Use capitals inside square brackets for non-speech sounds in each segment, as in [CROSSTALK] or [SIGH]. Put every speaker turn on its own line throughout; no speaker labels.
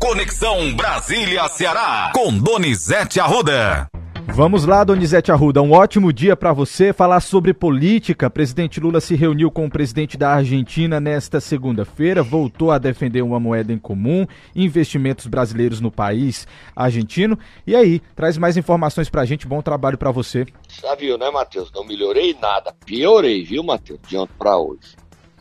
Conexão Brasília-Ceará, com Donizete Arruda.
Vamos lá, Donizete Arruda. Um ótimo dia para você falar sobre política. Presidente Lula se reuniu com o presidente da Argentina nesta segunda-feira, voltou a defender uma moeda em comum, investimentos brasileiros no país argentino. E aí, traz mais informações para a gente. Bom trabalho para você.
Já viu, né, Matheus? Não melhorei nada. Piorei, viu, Matheus? De ontem para hoje.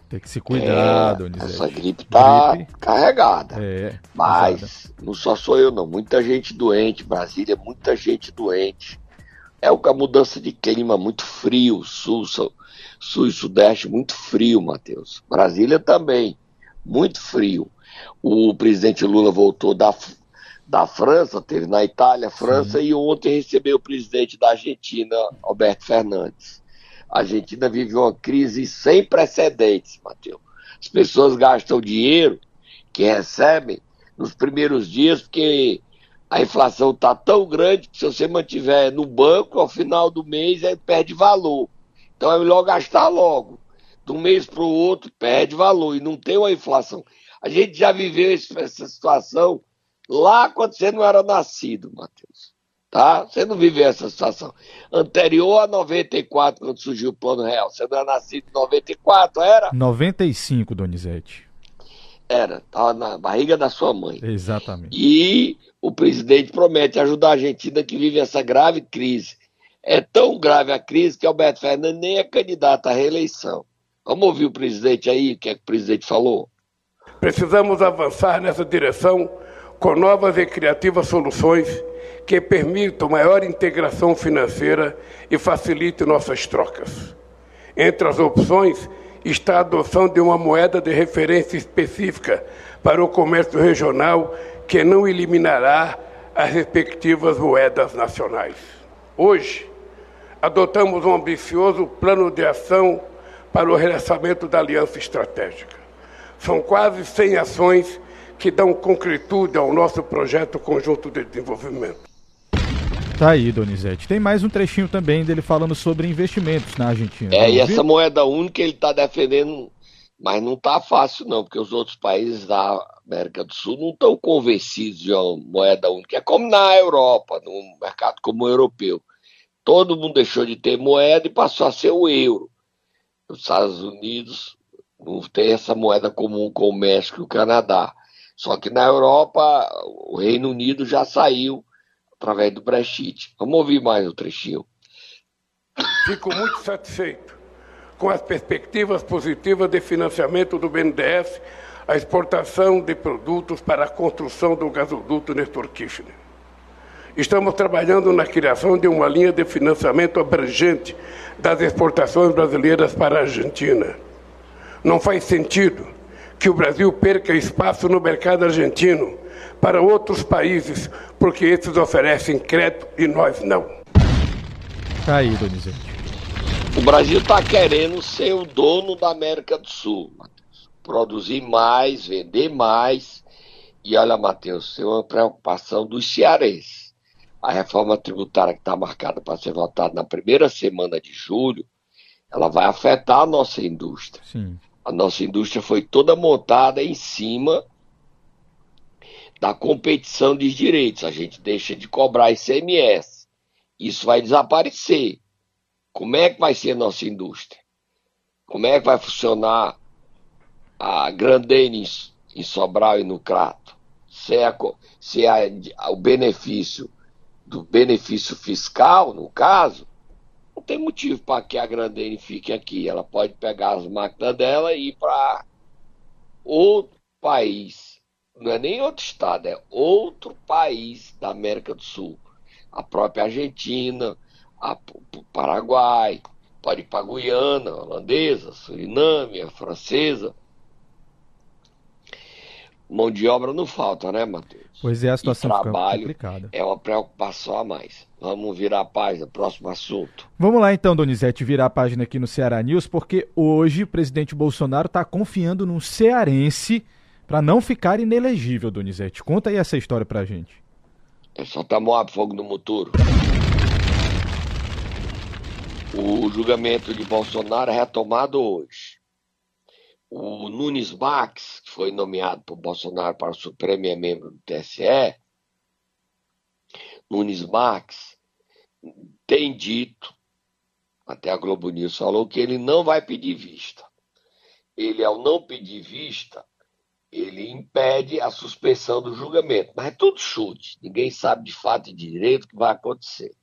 Tem que se cuidar, é, Donizete.
Essa gripe tá gripe. carregada.
É.
Mas pesada. não só sou eu, não. Muita gente doente. Brasília, muita gente doente. É a mudança de clima muito frio. Sul, sul e sudeste, muito frio, Matheus. Brasília também, muito frio. O presidente Lula voltou da, da França, teve na Itália, França, Sim. e ontem recebeu o presidente da Argentina, Alberto Fernandes. A Argentina vive uma crise sem precedentes, Matheus. As pessoas gastam dinheiro que recebem nos primeiros dias porque a inflação está tão grande que se você mantiver no banco, ao final do mês, ele perde valor. Então é melhor gastar logo. De um mês para o outro, perde valor e não tem uma inflação. A gente já viveu essa situação lá quando você não era nascido, Matheus tá? Você não viveu essa situação. Anterior a 94, quando surgiu o Plano Real, você não era nascido em 94, era?
95, Donizete.
Era, estava na barriga da sua mãe.
Exatamente.
E o presidente promete ajudar a Argentina que vive essa grave crise. É tão grave a crise que Alberto Fernandes nem é candidato à reeleição. Vamos ouvir o presidente aí, o que é que o presidente falou?
Precisamos avançar nessa direção com novas e criativas soluções que permitam maior integração financeira e facilite nossas trocas. Entre as opções está a adoção de uma moeda de referência específica para o comércio regional que não eliminará as respectivas moedas nacionais. Hoje, adotamos um ambicioso plano de ação para o relançamento da aliança estratégica. São quase 100 ações que dão concretude ao nosso projeto conjunto de desenvolvimento.
Tá aí, Donizete. Tem mais um trechinho também dele falando sobre investimentos na Argentina.
É, e essa moeda única ele está defendendo, mas não tá fácil não, porque os outros países da América do Sul não estão convencidos de uma moeda única. É como na Europa, num mercado como o europeu. Todo mundo deixou de ter moeda e passou a ser o euro. Os Estados Unidos não tem essa moeda comum com o México e o Canadá. Só que na Europa, o Reino Unido já saiu através do Brexit. Vamos ouvir mais o um trechinho.
Fico muito satisfeito com as perspectivas positivas de financiamento do BNDES a exportação de produtos para a construção do gasoduto Nestor Kirchner. Estamos trabalhando na criação de uma linha de financiamento abrangente das exportações brasileiras para a Argentina. Não faz sentido que o Brasil perca espaço no mercado argentino para outros países, porque esses oferecem crédito e nós não.
Tá aí, Donizete.
O Brasil está querendo ser o dono da América do Sul, Matheus. Produzir mais, vender mais. E olha, Matheus, tem uma preocupação dos cearenses. A reforma tributária que está marcada para ser votada na primeira semana de julho, ela vai afetar a nossa indústria.
Sim.
A nossa indústria foi toda montada em cima da competição de direitos. A gente deixa de cobrar ICMS. Isso vai desaparecer. Como é que vai ser a nossa indústria? Como é que vai funcionar a Grandene em Sobral e no Crato? Se é, se é o benefício do benefício fiscal, no caso, não tem motivo para que a Grandene fique aqui. Ela pode pegar as máquinas dela e ir para outro país não é nem outro estado, é outro país da América do Sul. A própria Argentina, a, o Paraguai, pode ir para Guiana, a holandesa, a Suriname, a francesa. Mão de obra não falta, né, Matheus?
Pois é, a situação
e trabalho
complicada.
É uma preocupação a mais. Vamos virar a página, próximo assunto.
Vamos lá então, Donizete, virar a página aqui no Ceará News, porque hoje o presidente Bolsonaro está confiando num cearense para não ficar inelegível, Donizete. Conta aí essa história pra gente.
É só Moab fogo no motor. O julgamento de Bolsonaro é retomado hoje. o Nunes Max, que foi nomeado por Bolsonaro para o Supremo e é membro do TSE, Nunes Max tem dito, até a Globo News falou, que ele não vai pedir vista. Ele, ao não pedir vista, ele impede a suspensão do julgamento. Mas é tudo chute. Ninguém sabe de fato e de direito o que vai acontecer.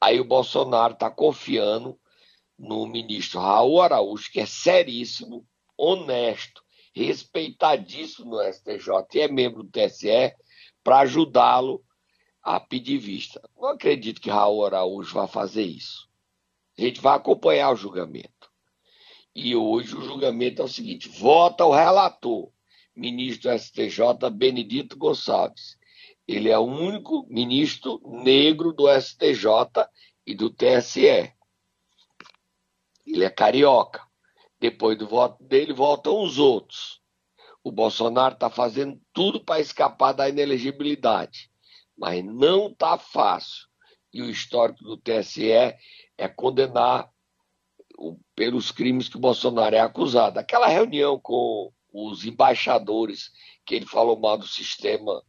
Aí o Bolsonaro está confiando no ministro Raul Araújo, que é seríssimo, honesto, respeitadíssimo no STJ e é membro do TSE, para ajudá-lo a pedir vista. Não acredito que Raul Araújo vá fazer isso. A gente vai acompanhar o julgamento. E hoje o julgamento é o seguinte: vota o relator, ministro do STJ Benedito Gonçalves. Ele é o único ministro negro do STJ e do TSE. Ele é carioca. Depois do voto dele, voltam os outros. O Bolsonaro está fazendo tudo para escapar da inelegibilidade, mas não está fácil. E o histórico do TSE é condenar pelos crimes que o Bolsonaro é acusado. Aquela reunião com os embaixadores que ele falou mal do sistema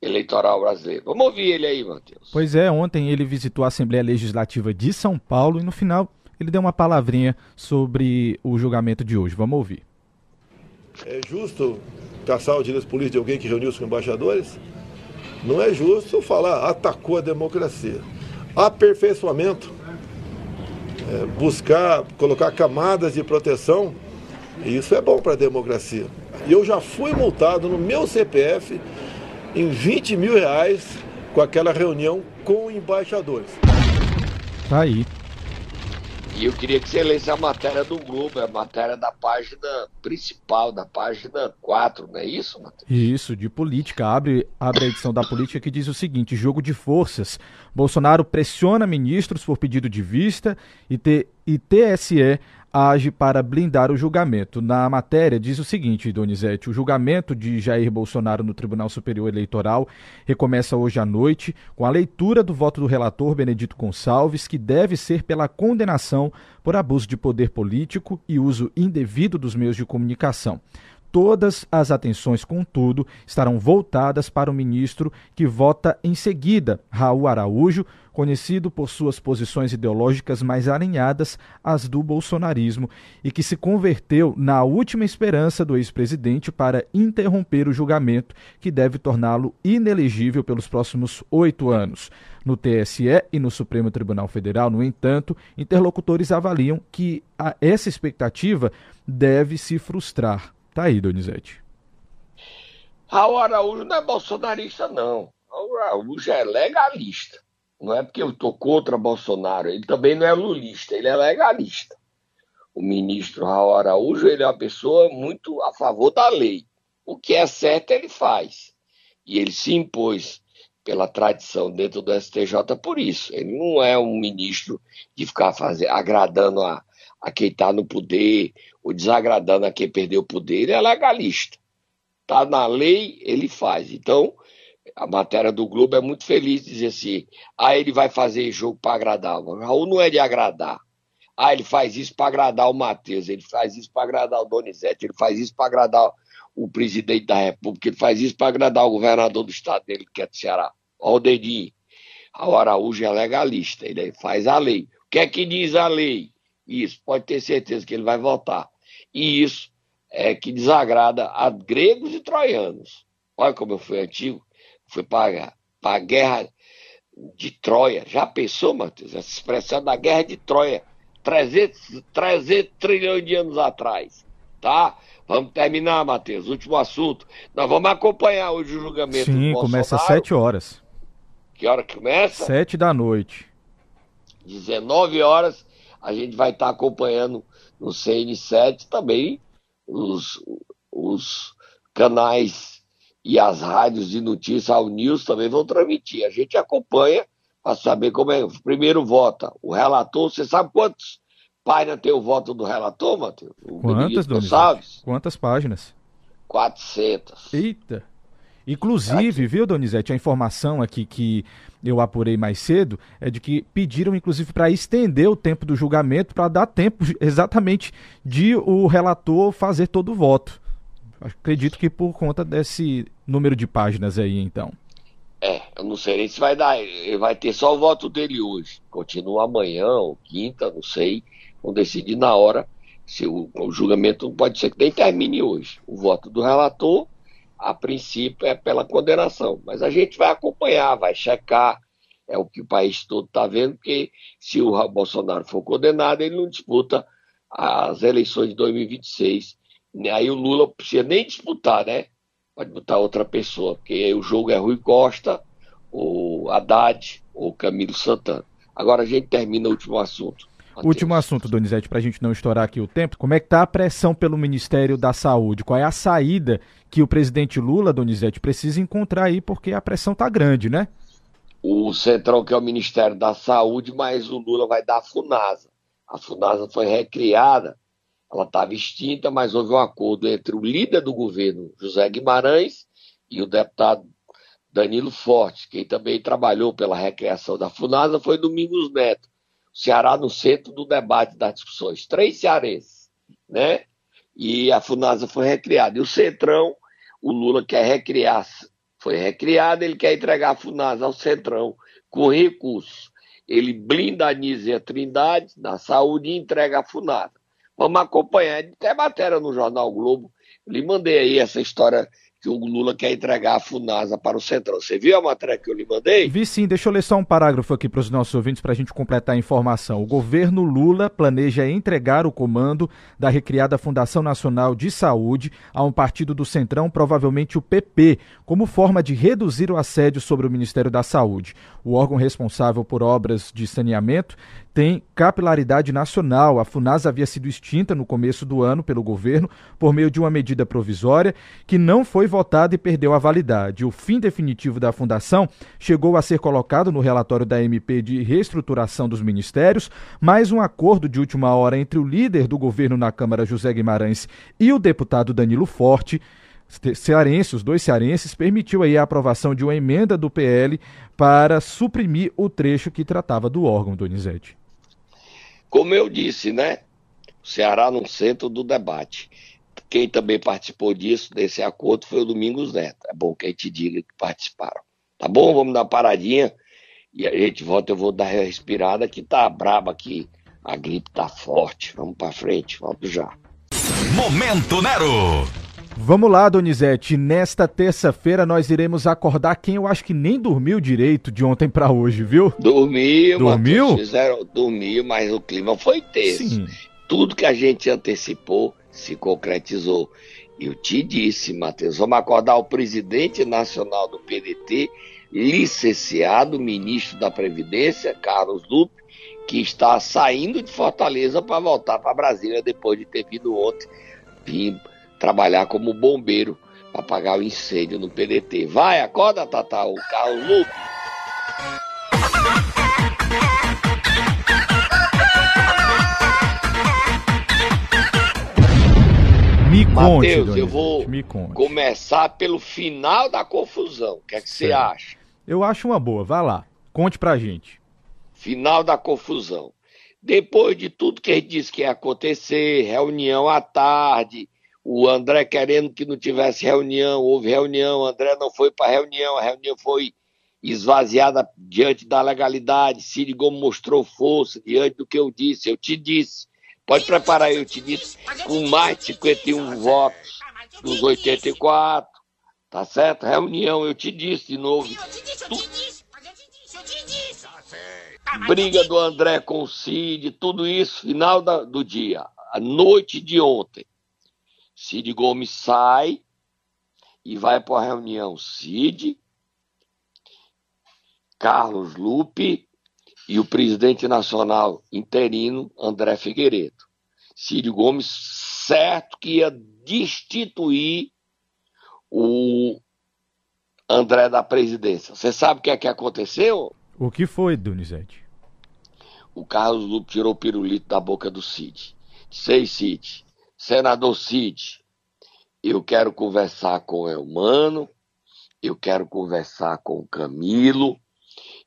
eleitoral brasileiro. Vamos ouvir ele aí, Matheus.
Pois é, ontem ele visitou a Assembleia Legislativa de São Paulo e no final ele deu uma palavrinha sobre o julgamento de hoje. Vamos ouvir.
É justo caçar o direito político de alguém que reuniu-se com embaixadores? Não é justo falar atacou a democracia. Aperfeiçoamento, é, buscar colocar camadas de proteção, isso é bom para a democracia. E eu já fui multado no meu CPF em 20 mil reais com aquela reunião com embaixadores.
Tá aí.
E eu queria que você lesse a matéria do Globo, a matéria da página principal, da página 4, não é isso, Matheus?
Isso, de política. Abre, abre a edição da política que diz o seguinte: jogo de forças. Bolsonaro pressiona ministros por pedido de vista e, T, e TSE age para blindar o julgamento. Na matéria diz o seguinte, Donizete: o julgamento de Jair Bolsonaro no Tribunal Superior Eleitoral recomeça hoje à noite com a leitura do voto do relator Benedito Gonçalves, que deve ser pela condenação por abuso de poder político e uso indevido dos meios de comunicação. Todas as atenções, contudo, estarão voltadas para o ministro que vota em seguida, Raul Araújo, conhecido por suas posições ideológicas mais alinhadas às do bolsonarismo e que se converteu na última esperança do ex-presidente para interromper o julgamento que deve torná-lo inelegível pelos próximos oito anos. No TSE e no Supremo Tribunal Federal, no entanto, interlocutores avaliam que essa expectativa deve se frustrar. Tá aí, Donizete.
Raul Araújo não é bolsonarista, não. Raul Araújo é legalista. Não é porque eu estou contra Bolsonaro. Ele também não é lulista, ele é legalista. O ministro Raul Araújo ele é uma pessoa muito a favor da lei. O que é certo, ele faz. E ele se impôs pela tradição dentro do STJ por isso. Ele não é um ministro de ficar fazer, agradando a, a quem está no poder ou desagradando a quem perdeu o poder, ele é legalista. Está na lei, ele faz. Então, a matéria do Globo é muito feliz de dizer assim: ah, ele vai fazer jogo para agradar. O Raul não é de agradar. Ah, ele faz isso para agradar o Matheus, ele faz isso para agradar o Donizete, ele faz isso para agradar o presidente da República, ele faz isso para agradar o governador do estado dele, que é do Ceará. Olha o dedinho. O Araújo é legalista, ele faz a lei. O que é que diz a lei? Isso, pode ter certeza que ele vai votar. E isso é que desagrada a gregos e troianos. Olha como eu fui antigo. Fui para a guerra de Troia. Já pensou, Matheus? Essa expressão da guerra de Troia. 300, 300 trilhões de anos atrás. Tá? Vamos terminar, Matheus. Último assunto. Nós vamos acompanhar hoje o julgamento
Sim, começa às 7 horas.
Que hora que começa?
7 da noite.
19 horas. A gente vai estar acompanhando no CN7 também os, os canais e as rádios de notícia, ao News também vão transmitir. A gente acompanha para saber como é. Primeiro vota o relator. Você sabe quantos páginas tem o voto do relator, Matheus?
Quantas, Donizete? Quantas páginas?
400.
Eita! Inclusive, aqui. viu, Donizete, a informação aqui que eu apurei mais cedo é de que pediram, inclusive, para estender o tempo do julgamento para dar tempo [LAUGHS] exatamente de o relator fazer todo o voto. Acredito que por conta desse número de páginas aí, então.
É, eu não sei nem se vai dar. Ele vai ter só o voto dele hoje. Continua amanhã ou quinta, não sei. Vão decidir na hora. Se o, o julgamento pode ser que nem termine hoje. O voto do relator, a princípio, é pela condenação. Mas a gente vai acompanhar, vai checar. É o que o país todo está vendo, porque se o Bolsonaro for condenado, ele não disputa as eleições de 2026. Aí o Lula precisa nem disputar, né? pode botar outra pessoa, porque o jogo é Rui Costa, o Haddad ou Camilo Santana. Agora a gente termina o último assunto.
Último assunto, Donizete, para a gente não estourar aqui o tempo. Como é que está a pressão pelo Ministério da Saúde? Qual é a saída que o presidente Lula, Donizete, precisa encontrar aí, porque a pressão está grande, né?
O Centrão, que é o Ministério da Saúde, mas o Lula vai dar a FUNASA. A FUNASA foi recriada ela estava extinta, mas houve um acordo entre o líder do governo, José Guimarães, e o deputado Danilo Forte, quem também trabalhou pela recriação da FUNASA foi Domingos Neto. Ceará no centro do debate das discussões. Três cearenses, né? E a FUNASA foi recriada. E o Centrão, o Lula quer recriar, foi recriada, ele quer entregar a FUNASA ao Centrão com recursos. Ele blinda a Nízia Trindade na saúde e entrega a FUNASA. Vamos acompanhar. Tem matéria no Jornal Globo. Eu lhe mandei aí essa história que o Lula quer entregar a FUNASA para o Centrão. Você viu a matéria que eu lhe mandei?
Vi sim, deixa eu ler só um parágrafo aqui para os nossos ouvintes para a gente completar a informação. O governo Lula planeja entregar o comando da recriada Fundação Nacional de Saúde a um partido do Centrão, provavelmente o PP, como forma de reduzir o assédio sobre o Ministério da Saúde. O órgão responsável por obras de saneamento tem capilaridade nacional. A FUNAS havia sido extinta no começo do ano pelo governo por meio de uma medida provisória que não foi votada e perdeu a validade. O fim definitivo da fundação chegou a ser colocado no relatório da MP de reestruturação dos ministérios, mas um acordo de última hora entre o líder do governo na Câmara, José Guimarães, e o deputado Danilo Forte cearense, os dois cearenses, permitiu aí a aprovação de uma emenda do PL para suprimir o trecho que tratava do órgão, Donizete.
Como eu disse, né? O Ceará no centro do debate. Quem também participou disso, desse acordo, foi o Domingos Neto. É bom que a gente diga que participaram. Tá bom? Vamos dar uma paradinha e a gente volta. Eu vou dar uma respirada que tá braba aqui. A gripe tá forte. Vamos para frente. Volto já.
Momento Nero.
Vamos lá, Donizete. Nesta terça-feira nós iremos acordar quem eu acho que nem dormiu direito de ontem para hoje, viu?
Dormiu,
dormiu?
Matheus, fizeram, dormiu, mas o clima foi tenso. Sim. Tudo que a gente antecipou se concretizou. Eu te disse, Matheus, vamos acordar o presidente nacional do PDT, licenciado ministro da Previdência, Carlos Lupe, que está saindo de Fortaleza para voltar para Brasília depois de ter vindo ontem. Vim trabalhar como bombeiro para apagar o incêndio no PDT. Vai, acorda, Tata, o carro.
Me conte,
Matheus, eu vou começar pelo final da confusão. O que é que você acha?
Eu acho uma boa. Vai lá. Conte pra gente.
Final da confusão. Depois de tudo que gente disse que ia acontecer, reunião à tarde, o André querendo que não tivesse reunião, houve reunião, o André não foi para a reunião, a reunião foi esvaziada diante da legalidade, Cid Gomes mostrou força diante do que eu disse, eu te disse, pode preparar, eu te disse, com mais de 51 votos dos 84, tá certo? Reunião, eu te disse de novo. Briga do André com o Cid, tudo isso, final da, do dia, a noite de ontem. Cid Gomes sai e vai para a reunião Cid, Carlos Lupe e o presidente nacional interino André Figueiredo. Cid Gomes certo que ia destituir o André da presidência. Você sabe o que é que aconteceu?
O que foi, Donizete?
O Carlos Lupe tirou o pirulito da boca do Cid. Sei, Cid, Senador Cid, eu quero conversar com o Elmano, eu quero conversar com o Camilo,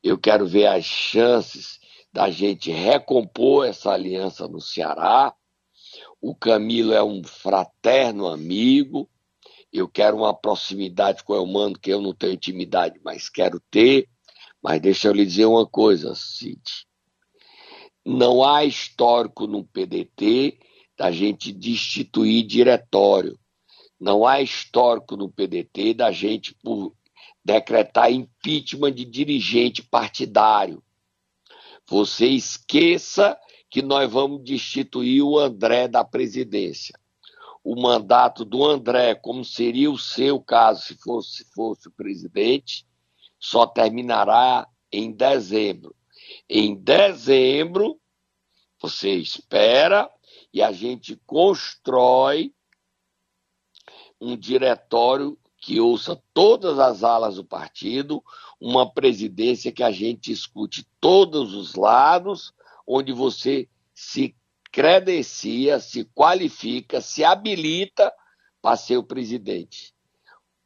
eu quero ver as chances da gente recompor essa aliança no Ceará. O Camilo é um fraterno amigo, eu quero uma proximidade com o Elmano que eu não tenho intimidade, mas quero ter. Mas deixa eu lhe dizer uma coisa, Cid. Não há histórico no PDT da gente destituir diretório. Não há histórico no PDT da gente por decretar impeachment de dirigente partidário. Você esqueça que nós vamos destituir o André da presidência. O mandato do André, como seria o seu caso se fosse, se fosse o presidente, só terminará em dezembro. Em dezembro, você espera e a gente constrói um diretório que ouça todas as alas do partido, uma presidência que a gente escute todos os lados, onde você se credencia, se qualifica, se habilita para ser o presidente.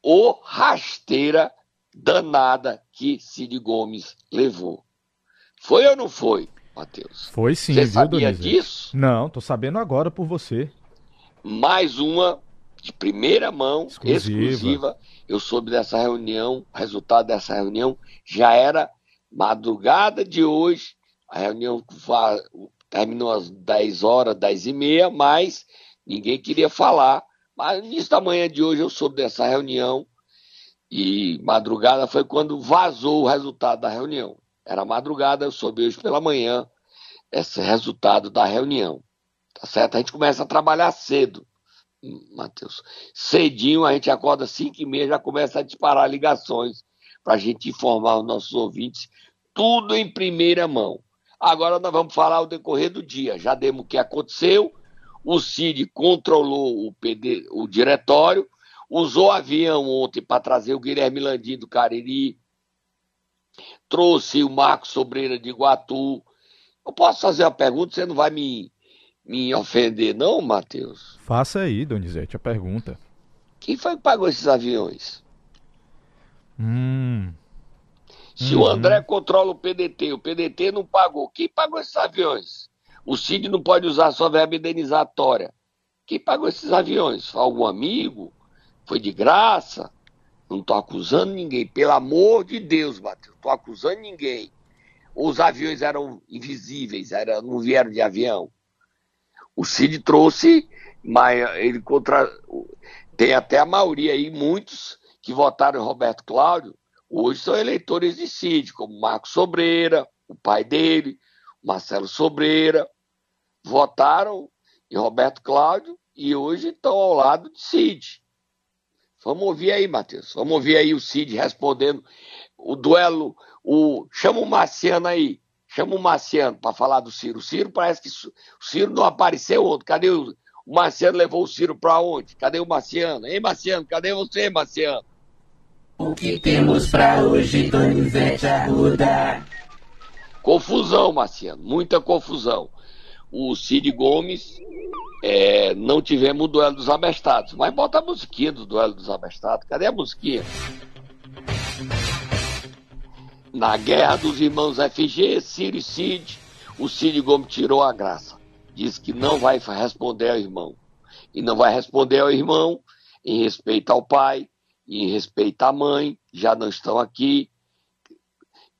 O rasteira danada que Cid Gomes levou. Foi ou não foi, Matheus?
Foi sim,
Você
viu,
sabia
Donizete?
disso?
Não, tô sabendo agora por você.
Mais uma de primeira mão,
Exclusiva.
exclusiva. Eu soube dessa reunião, o resultado dessa reunião já era madrugada de hoje. A reunião terminou às 10 horas, 10 e meia, mas ninguém queria falar. Mas no início da manhã de hoje eu soube dessa reunião e madrugada foi quando vazou o resultado da reunião. Era madrugada, eu soube hoje pela manhã esse resultado da reunião. Tá certo? A gente começa a trabalhar cedo. Matheus. Cedinho, a gente acorda 5 e meia, já começa a disparar ligações para a gente informar os nossos ouvintes, tudo em primeira mão. Agora nós vamos falar o decorrer do dia. Já demos o que aconteceu. O Cid controlou o, PD, o diretório, usou avião ontem para trazer o Guilherme Landim do Cariri, trouxe o Marcos Sobreira de Iguatu. Eu posso fazer uma pergunta, você não vai me, me ofender, não, Matheus?
Faça aí, Donizete, a pergunta.
Quem foi que pagou esses aviões?
Hum,
Se
Uhum.
o André controla o PDT, o PDT não pagou, quem pagou esses aviões? O Cid não pode usar sua verba indenizatória. Quem pagou esses aviões? Foi algum amigo? Foi de graça? Não estou acusando ninguém. Pelo amor de Deus, Matheus. Estou acusando ninguém. Os aviões eram invisíveis, era, não vieram de avião. O Cid trouxe, mas ele contra. Tem até a maioria aí, muitos que votaram em Roberto Cláudio, hoje são eleitores de Cid, como Marcos Sobreira, o pai dele, Marcelo Sobreira, votaram em Roberto Cláudio e hoje estão ao lado de Cid. Vamos ouvir aí, Matheus. Vamos ouvir aí o Cid respondendo o duelo. O... Chama o Marciano aí. Chama o Marciano para falar do Ciro. O Ciro parece que o Ciro não apareceu ontem. Cadê o, o Marciano? Levou o Ciro para onde? Cadê o Marciano? Ei, Marciano, cadê você, Marciano?
O que temos pra hoje, Donizete Arruda?
Confusão, Marciano, muita confusão. O Cid Gomes, é, não tivemos o duelo dos abestados, mas bota a musiquinha do duelo dos abestados. Cadê a musiquinha? Na guerra dos irmãos FG, Ciro e Cid, o Cid Gomes tirou a graça. Diz que não vai responder ao irmão. E não vai responder ao irmão em respeito ao pai, em respeito à mãe, já não estão aqui.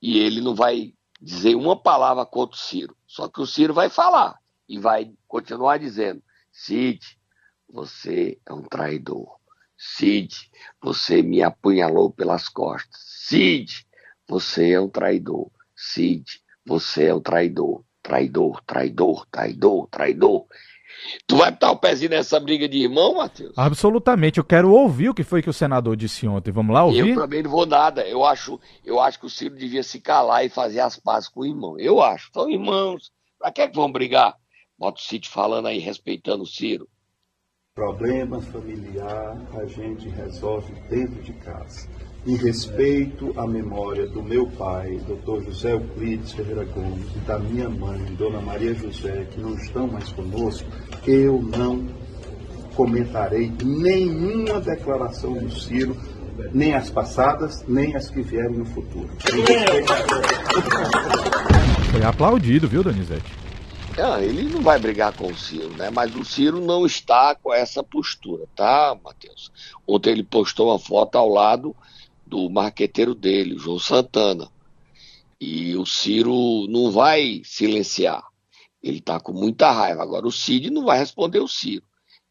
E ele não vai dizer uma palavra contra o Ciro. Só que o Ciro vai falar e vai continuar dizendo: Cid, você é um traidor. Cid, você me apunhalou pelas costas. Cid, você é um traidor. Cid, você é um traidor. Traidor, traidor, traidor, traidor. Tu vai botar o pezinho nessa briga de irmão, Matheus?
absolutamente. Eu quero ouvir o que foi que o senador disse ontem. Vamos lá ouvir?
Eu também não vou nada. Eu acho, eu acho que o Ciro devia se calar e fazer as pazes com o irmão. Eu acho. São irmãos. Pra que, é que vão brigar? Bota o Cid falando aí, respeitando o Ciro.
Problema familiar a gente resolve dentro de casa. Em respeito à memória do meu pai, Dr. José Euclides Ferreira Gomes, e da minha mãe, Dona Maria José, que não estão mais conosco, eu não comentarei nenhuma declaração do Ciro nem as passadas, nem as que vierem no futuro.
Foi aplaudido, viu, Donizete?
Não, ele não vai brigar com o Ciro, né? Mas o Ciro não está com essa postura, tá, Matheus? Ontem ele postou uma foto ao lado do marqueteiro dele, o João Santana. E o Ciro não vai silenciar. Ele está com muita raiva. Agora, o Cid não vai responder o Ciro.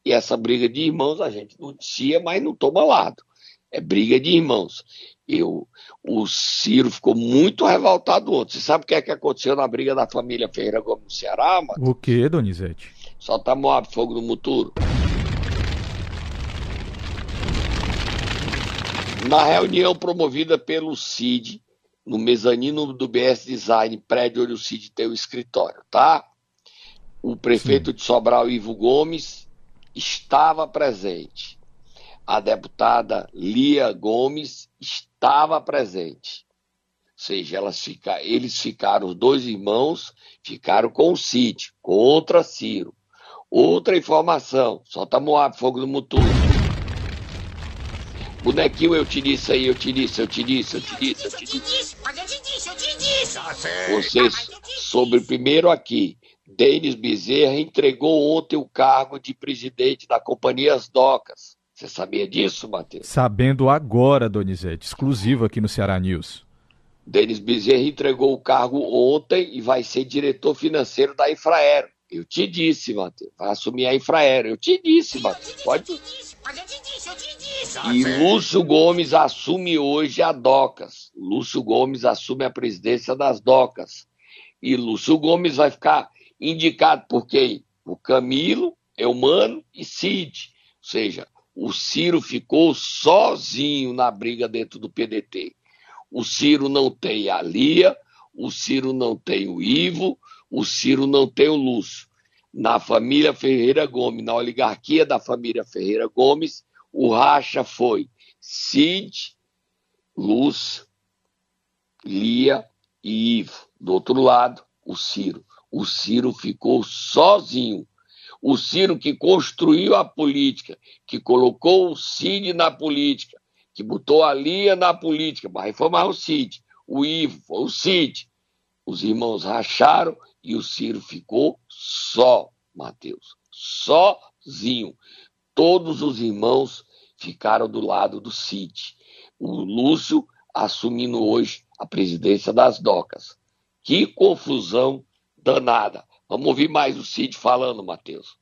E essa briga de irmãos a gente noticia, mas não toma lado. É briga de irmãos. Eu, o Ciro ficou muito revoltado ontem. Você sabe o que é que aconteceu na briga da família Ferreira Gomes no Ceará, mano?
O que, Donizete?
Solta Moab, fogo no muturo. Na reunião promovida pelo CID, no mezanino do BS Design, prédio onde o CID tem o escritório, tá? O prefeito Sim. de Sobral, Ivo Gomes, estava presente. A deputada Lia Gomes estava presente. Ou seja, elas fica, eles ficaram, os dois irmãos ficaram com o Cid, contra Ciro. Outra informação, solta Moab, fogo no Mutulo. Bonequinho, eu te disse aí, eu te disse, eu te disse, eu te disse, eu te disse. Vocês, sobre primeiro aqui, Denis Bezerra entregou ontem o cargo de presidente da Companhia As Docas. Você sabia disso, Matheus?
Sabendo agora, Donizete, exclusivo aqui no Ceará News.
Denis Bezerra entregou o cargo ontem e vai ser diretor financeiro da Infraero. Eu te disse, Matheus. Vai assumir a Infraero. Eu te disse, Matheus. Pode. Mas eu te disse, eu te disse. E Lúcio Gomes assume hoje a DOCAS. Lúcio Gomes assume a presidência das DOCAS. E Lúcio Gomes vai ficar indicado por quem? O Camilo, Eumano e Cid. Ou seja, o Ciro ficou sozinho na briga dentro do PDT. O Ciro não tem a Lia, o Ciro não tem o Ivo, o Ciro não tem o Lúcio na família Ferreira Gomes, na oligarquia da família Ferreira Gomes, o racha foi Cid, Luz, Lia e Ivo. Do outro lado, o Ciro. O Ciro ficou sozinho. O Ciro que construiu a política, que colocou o Cid na política, que botou a Lia na política, foi mais o Cid. O Ivo foi o Cid. Os irmãos racharam e o Ciro ficou só, Mateus, sozinho. Todos os irmãos ficaram do lado do Cid. O Lúcio assumindo hoje a presidência das docas. Que confusão danada. Vamos ouvir mais o Cid falando, Matheus.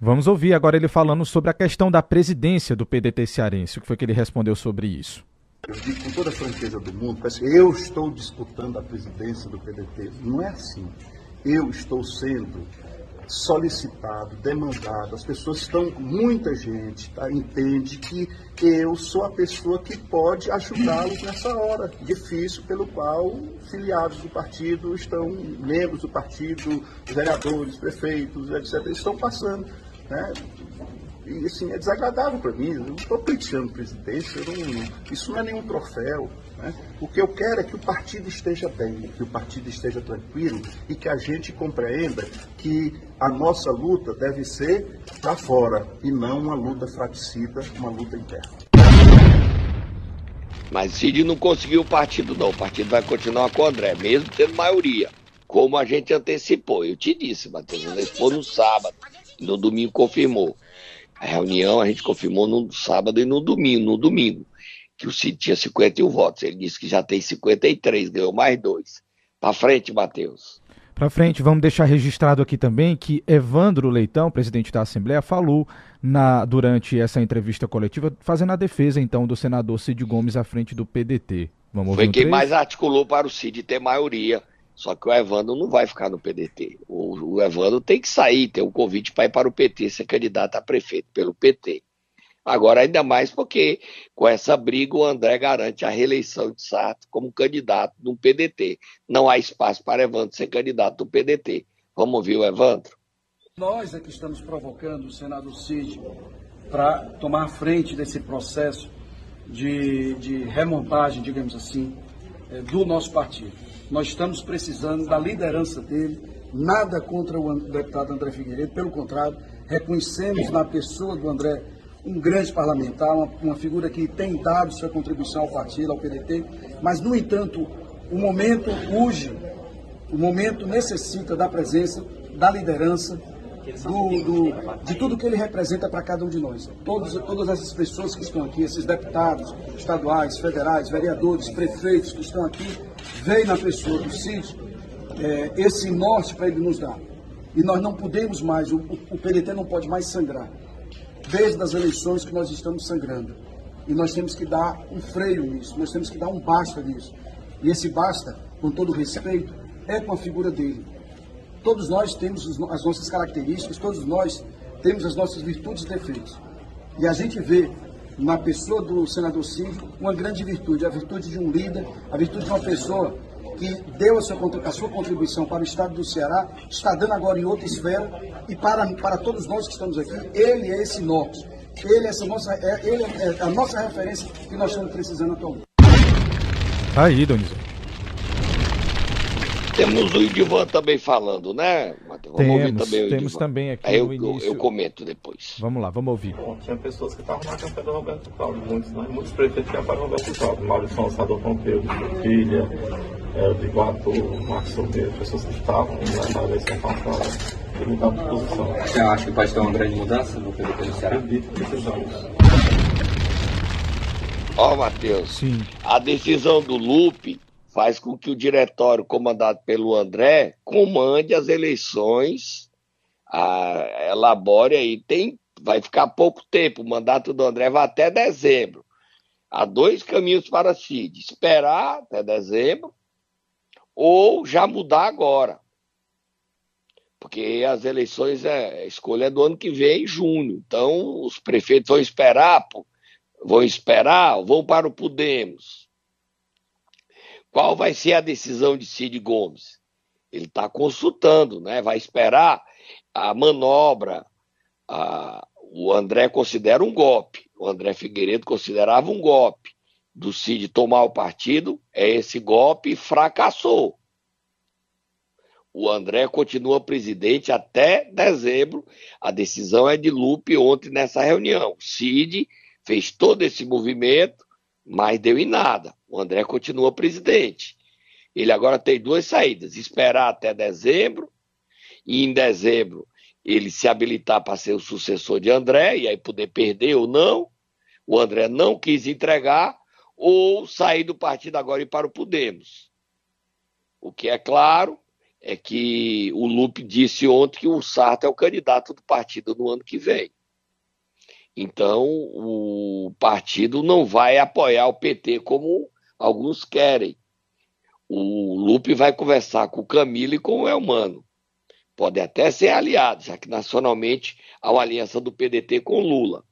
Vamos ouvir agora ele falando sobre a questão da presidência do PDT cearense. O que foi que ele respondeu sobre isso?
Eu digo com toda a franqueza do mundo, eu estou disputando a presidência do PDT. Não é assim. Eu estou sendo solicitado, demandado. As pessoas estão, muita gente tá, entende que eu sou a pessoa que pode ajudá-los nessa hora difícil pelo qual filiados do partido estão, membros do partido, vereadores, prefeitos, etc., estão passando. Né? E assim, é desagradável para mim. Eu não estou pleiteando presidência, não, isso não é nenhum troféu. Né? O que eu quero é que o partido esteja bem, que o partido esteja tranquilo e que a gente compreenda que a nossa luta deve ser para fora e não uma luta fraticida, uma luta interna.
Mas Cid não conseguiu o partido, não. O partido vai continuar com o André, mesmo tendo maioria. Como a gente antecipou. Eu te disse, Matheus, antecipou no sábado. No domingo confirmou. A reunião a gente confirmou no sábado e no domingo. No domingo, que o Cid tinha 51 votos. Ele disse que já tem 53, ganhou mais dois. Para frente, Matheus.
Para frente, vamos deixar registrado aqui também que Evandro Leitão, presidente da Assembleia, falou na, durante essa entrevista coletiva, fazendo a defesa então do senador Cid Gomes à frente do PDT.
Vamos Foi quem mais articulou para o Cid ter maioria só que o Evandro não vai ficar no PDT. O, o Evandro tem que sair, ter um convite para ir para o PT, ser candidato a prefeito pelo PT. Agora, ainda mais porque com essa briga o André garante a reeleição de Sarto como candidato no PDT. Não há espaço para Evandro ser candidato do PDT. Vamos ouvir o Evandro?
Nós é que estamos provocando o senador Cid para tomar frente desse processo de, de remontagem, digamos assim, eh, do nosso partido. Nós estamos precisando da liderança dele, nada contra o deputado André Figueiredo, pelo contrário, reconhecemos na pessoa do André um grande parlamentar, uma, uma figura que tem dado sua contribuição ao partido, ao PDT, mas, no entanto, o momento urge, o momento necessita da presença, da liderança, do, do, de tudo que ele representa para cada um de nós. Todos, todas essas pessoas que estão aqui, esses deputados estaduais, federais, vereadores, prefeitos que estão aqui, veem na pessoa do Cid é, esse norte para ele nos dar. E nós não podemos mais, o, o PDT não pode mais sangrar. Desde as eleições que nós estamos sangrando. E nós temos que dar um freio nisso, nós temos que dar um basta nisso. E esse basta, com todo respeito, é com a figura dele. Todos nós temos as nossas características, todos nós temos as nossas virtudes e defeitos. E a gente vê na pessoa do senador Cid uma grande virtude, a virtude de um líder, a virtude de uma pessoa que deu a sua, a sua contribuição para o Estado do Ceará, está dando agora em outra esfera, e para, para todos nós que estamos aqui, ele é esse norte. Ele é, essa nossa, é, ele é a nossa referência que nós estamos precisando atualmente.
Aí, Donizete.
Temos o Idivan também falando, né,
Matheus? Vamos temos, ouvir também o Temos também aqui
Aí eu, início... eu, comento depois.
Vamos lá, vamos ouvir.
Bom, tinha pessoas que estavam na campanha do Roberto Cláudio, muitos, né? muitos prefeitos que apoiam o Roberto Cláudio. Maurício Gonçalves Pompeu, Filha, é, de Iguatu, Marcos Sobreiro, pessoas que estavam na eleição passada mudaram de posição.
Você acha que pode ter uma grande mudança no PDT do Ceará?
Acredito que precisamos.
Ó, oh, Matheus, a decisão do Lupe faz com que o diretório comandado pelo André comande as eleições, a, elabore aí. Tem, vai ficar pouco tempo, o mandato do André vai até dezembro. Há dois caminhos para a CID: esperar até dezembro ou já mudar agora. Porque as eleições, é, a escolha é do ano que vem, em junho. Então, os prefeitos vão esperar, vão esperar, vão para o Podemos qual vai ser a decisão de Cid Gomes? Ele está consultando, né? vai esperar a manobra. A... O André considera um golpe. O André Figueiredo considerava um golpe do Cid tomar o partido. É esse golpe fracassou. O André continua presidente até dezembro. A decisão é de Lupe ontem nessa reunião. Cid fez todo esse movimento, mas deu em nada. O André continua presidente. Ele agora tem duas saídas: esperar até dezembro, e em dezembro ele se habilitar para ser o sucessor de André, e aí poder perder ou não. O André não quis entregar, ou sair do partido agora e para o Podemos. O que é claro é que o Lupe disse ontem que o Sarto é o candidato do partido no ano que vem. Então, o partido não vai apoiar o PT como alguns querem. O Lupe vai conversar com o Camilo e com o Elmano. Pode até ser aliado, já que nacionalmente há uma aliança do PDT com Lula.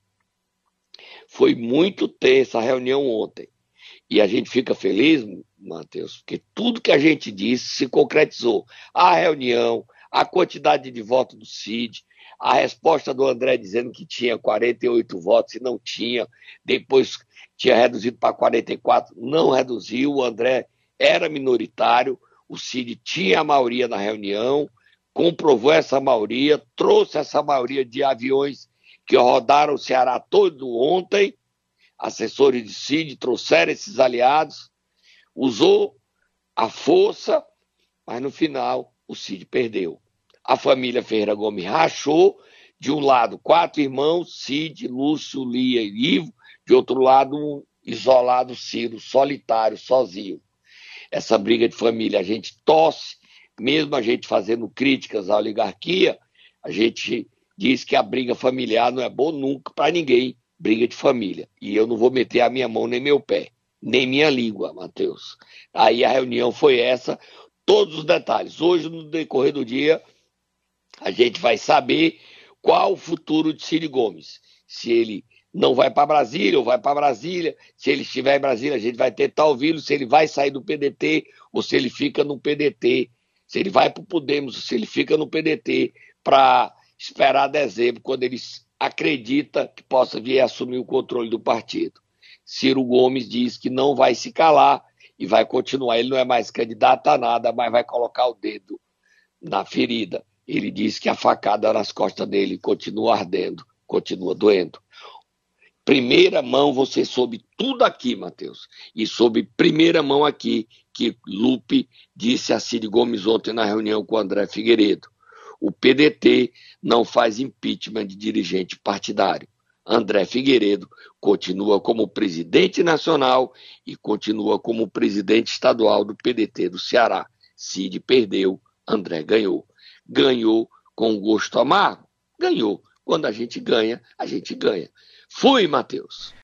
Foi muito tensa a reunião ontem. E a gente fica feliz, Matheus, porque tudo que a gente disse se concretizou. A reunião, a quantidade de votos do Cid, a resposta do André dizendo que tinha 48 votos e não tinha, depois tinha reduzido para 44, não reduziu, o André era minoritário, o Cid tinha a maioria na reunião, comprovou essa maioria, trouxe essa maioria de aviões que rodaram o Ceará todo ontem, assessores de Cid trouxeram esses aliados, usou a força, mas no final o Cid perdeu. A família Ferreira Gomes rachou, de um lado quatro irmãos, Cid, Lúcio, Lia e Ivo, de outro lado, um isolado Ciro, solitário, sozinho. Essa briga de família, a gente tosse, mesmo a gente fazendo críticas à oligarquia, a gente diz que a briga familiar não é boa nunca para ninguém, briga de família. E eu não vou meter a minha mão nem meu pé, nem minha língua, Matheus. Aí a reunião foi essa, todos os detalhes. Hoje, no decorrer do dia, a gente vai saber qual o futuro de Ciro Gomes. Se ele não vai para Brasília ou vai para Brasília. Se ele estiver em Brasília, a gente vai tentar ouvi-lo se ele vai sair do PDT ou se ele fica no PDT. Se ele vai para o Podemos, se ele fica no PDT para esperar dezembro, quando ele acredita que possa vir assumir o controle do partido. Ciro Gomes diz que não vai se calar e vai continuar. Ele não é mais candidato a nada, mas vai colocar o dedo na ferida. Ele diz que a facada nas costas dele continua ardendo, continua doendo. primeira mão você soube tudo aqui, Matheus. E soube primeira mão aqui que Lupe disse a Cid Gomes ontem na reunião com o André Figueiredo. O PDT não faz impeachment de dirigente partidário. André Figueiredo continua como presidente nacional e continua como presidente estadual do PDT do Ceará. Cid perdeu, André ganhou. Ganhou com gosto amargo? Ganhou. Quando a gente ganha, a gente ganha. Fui, Matheus.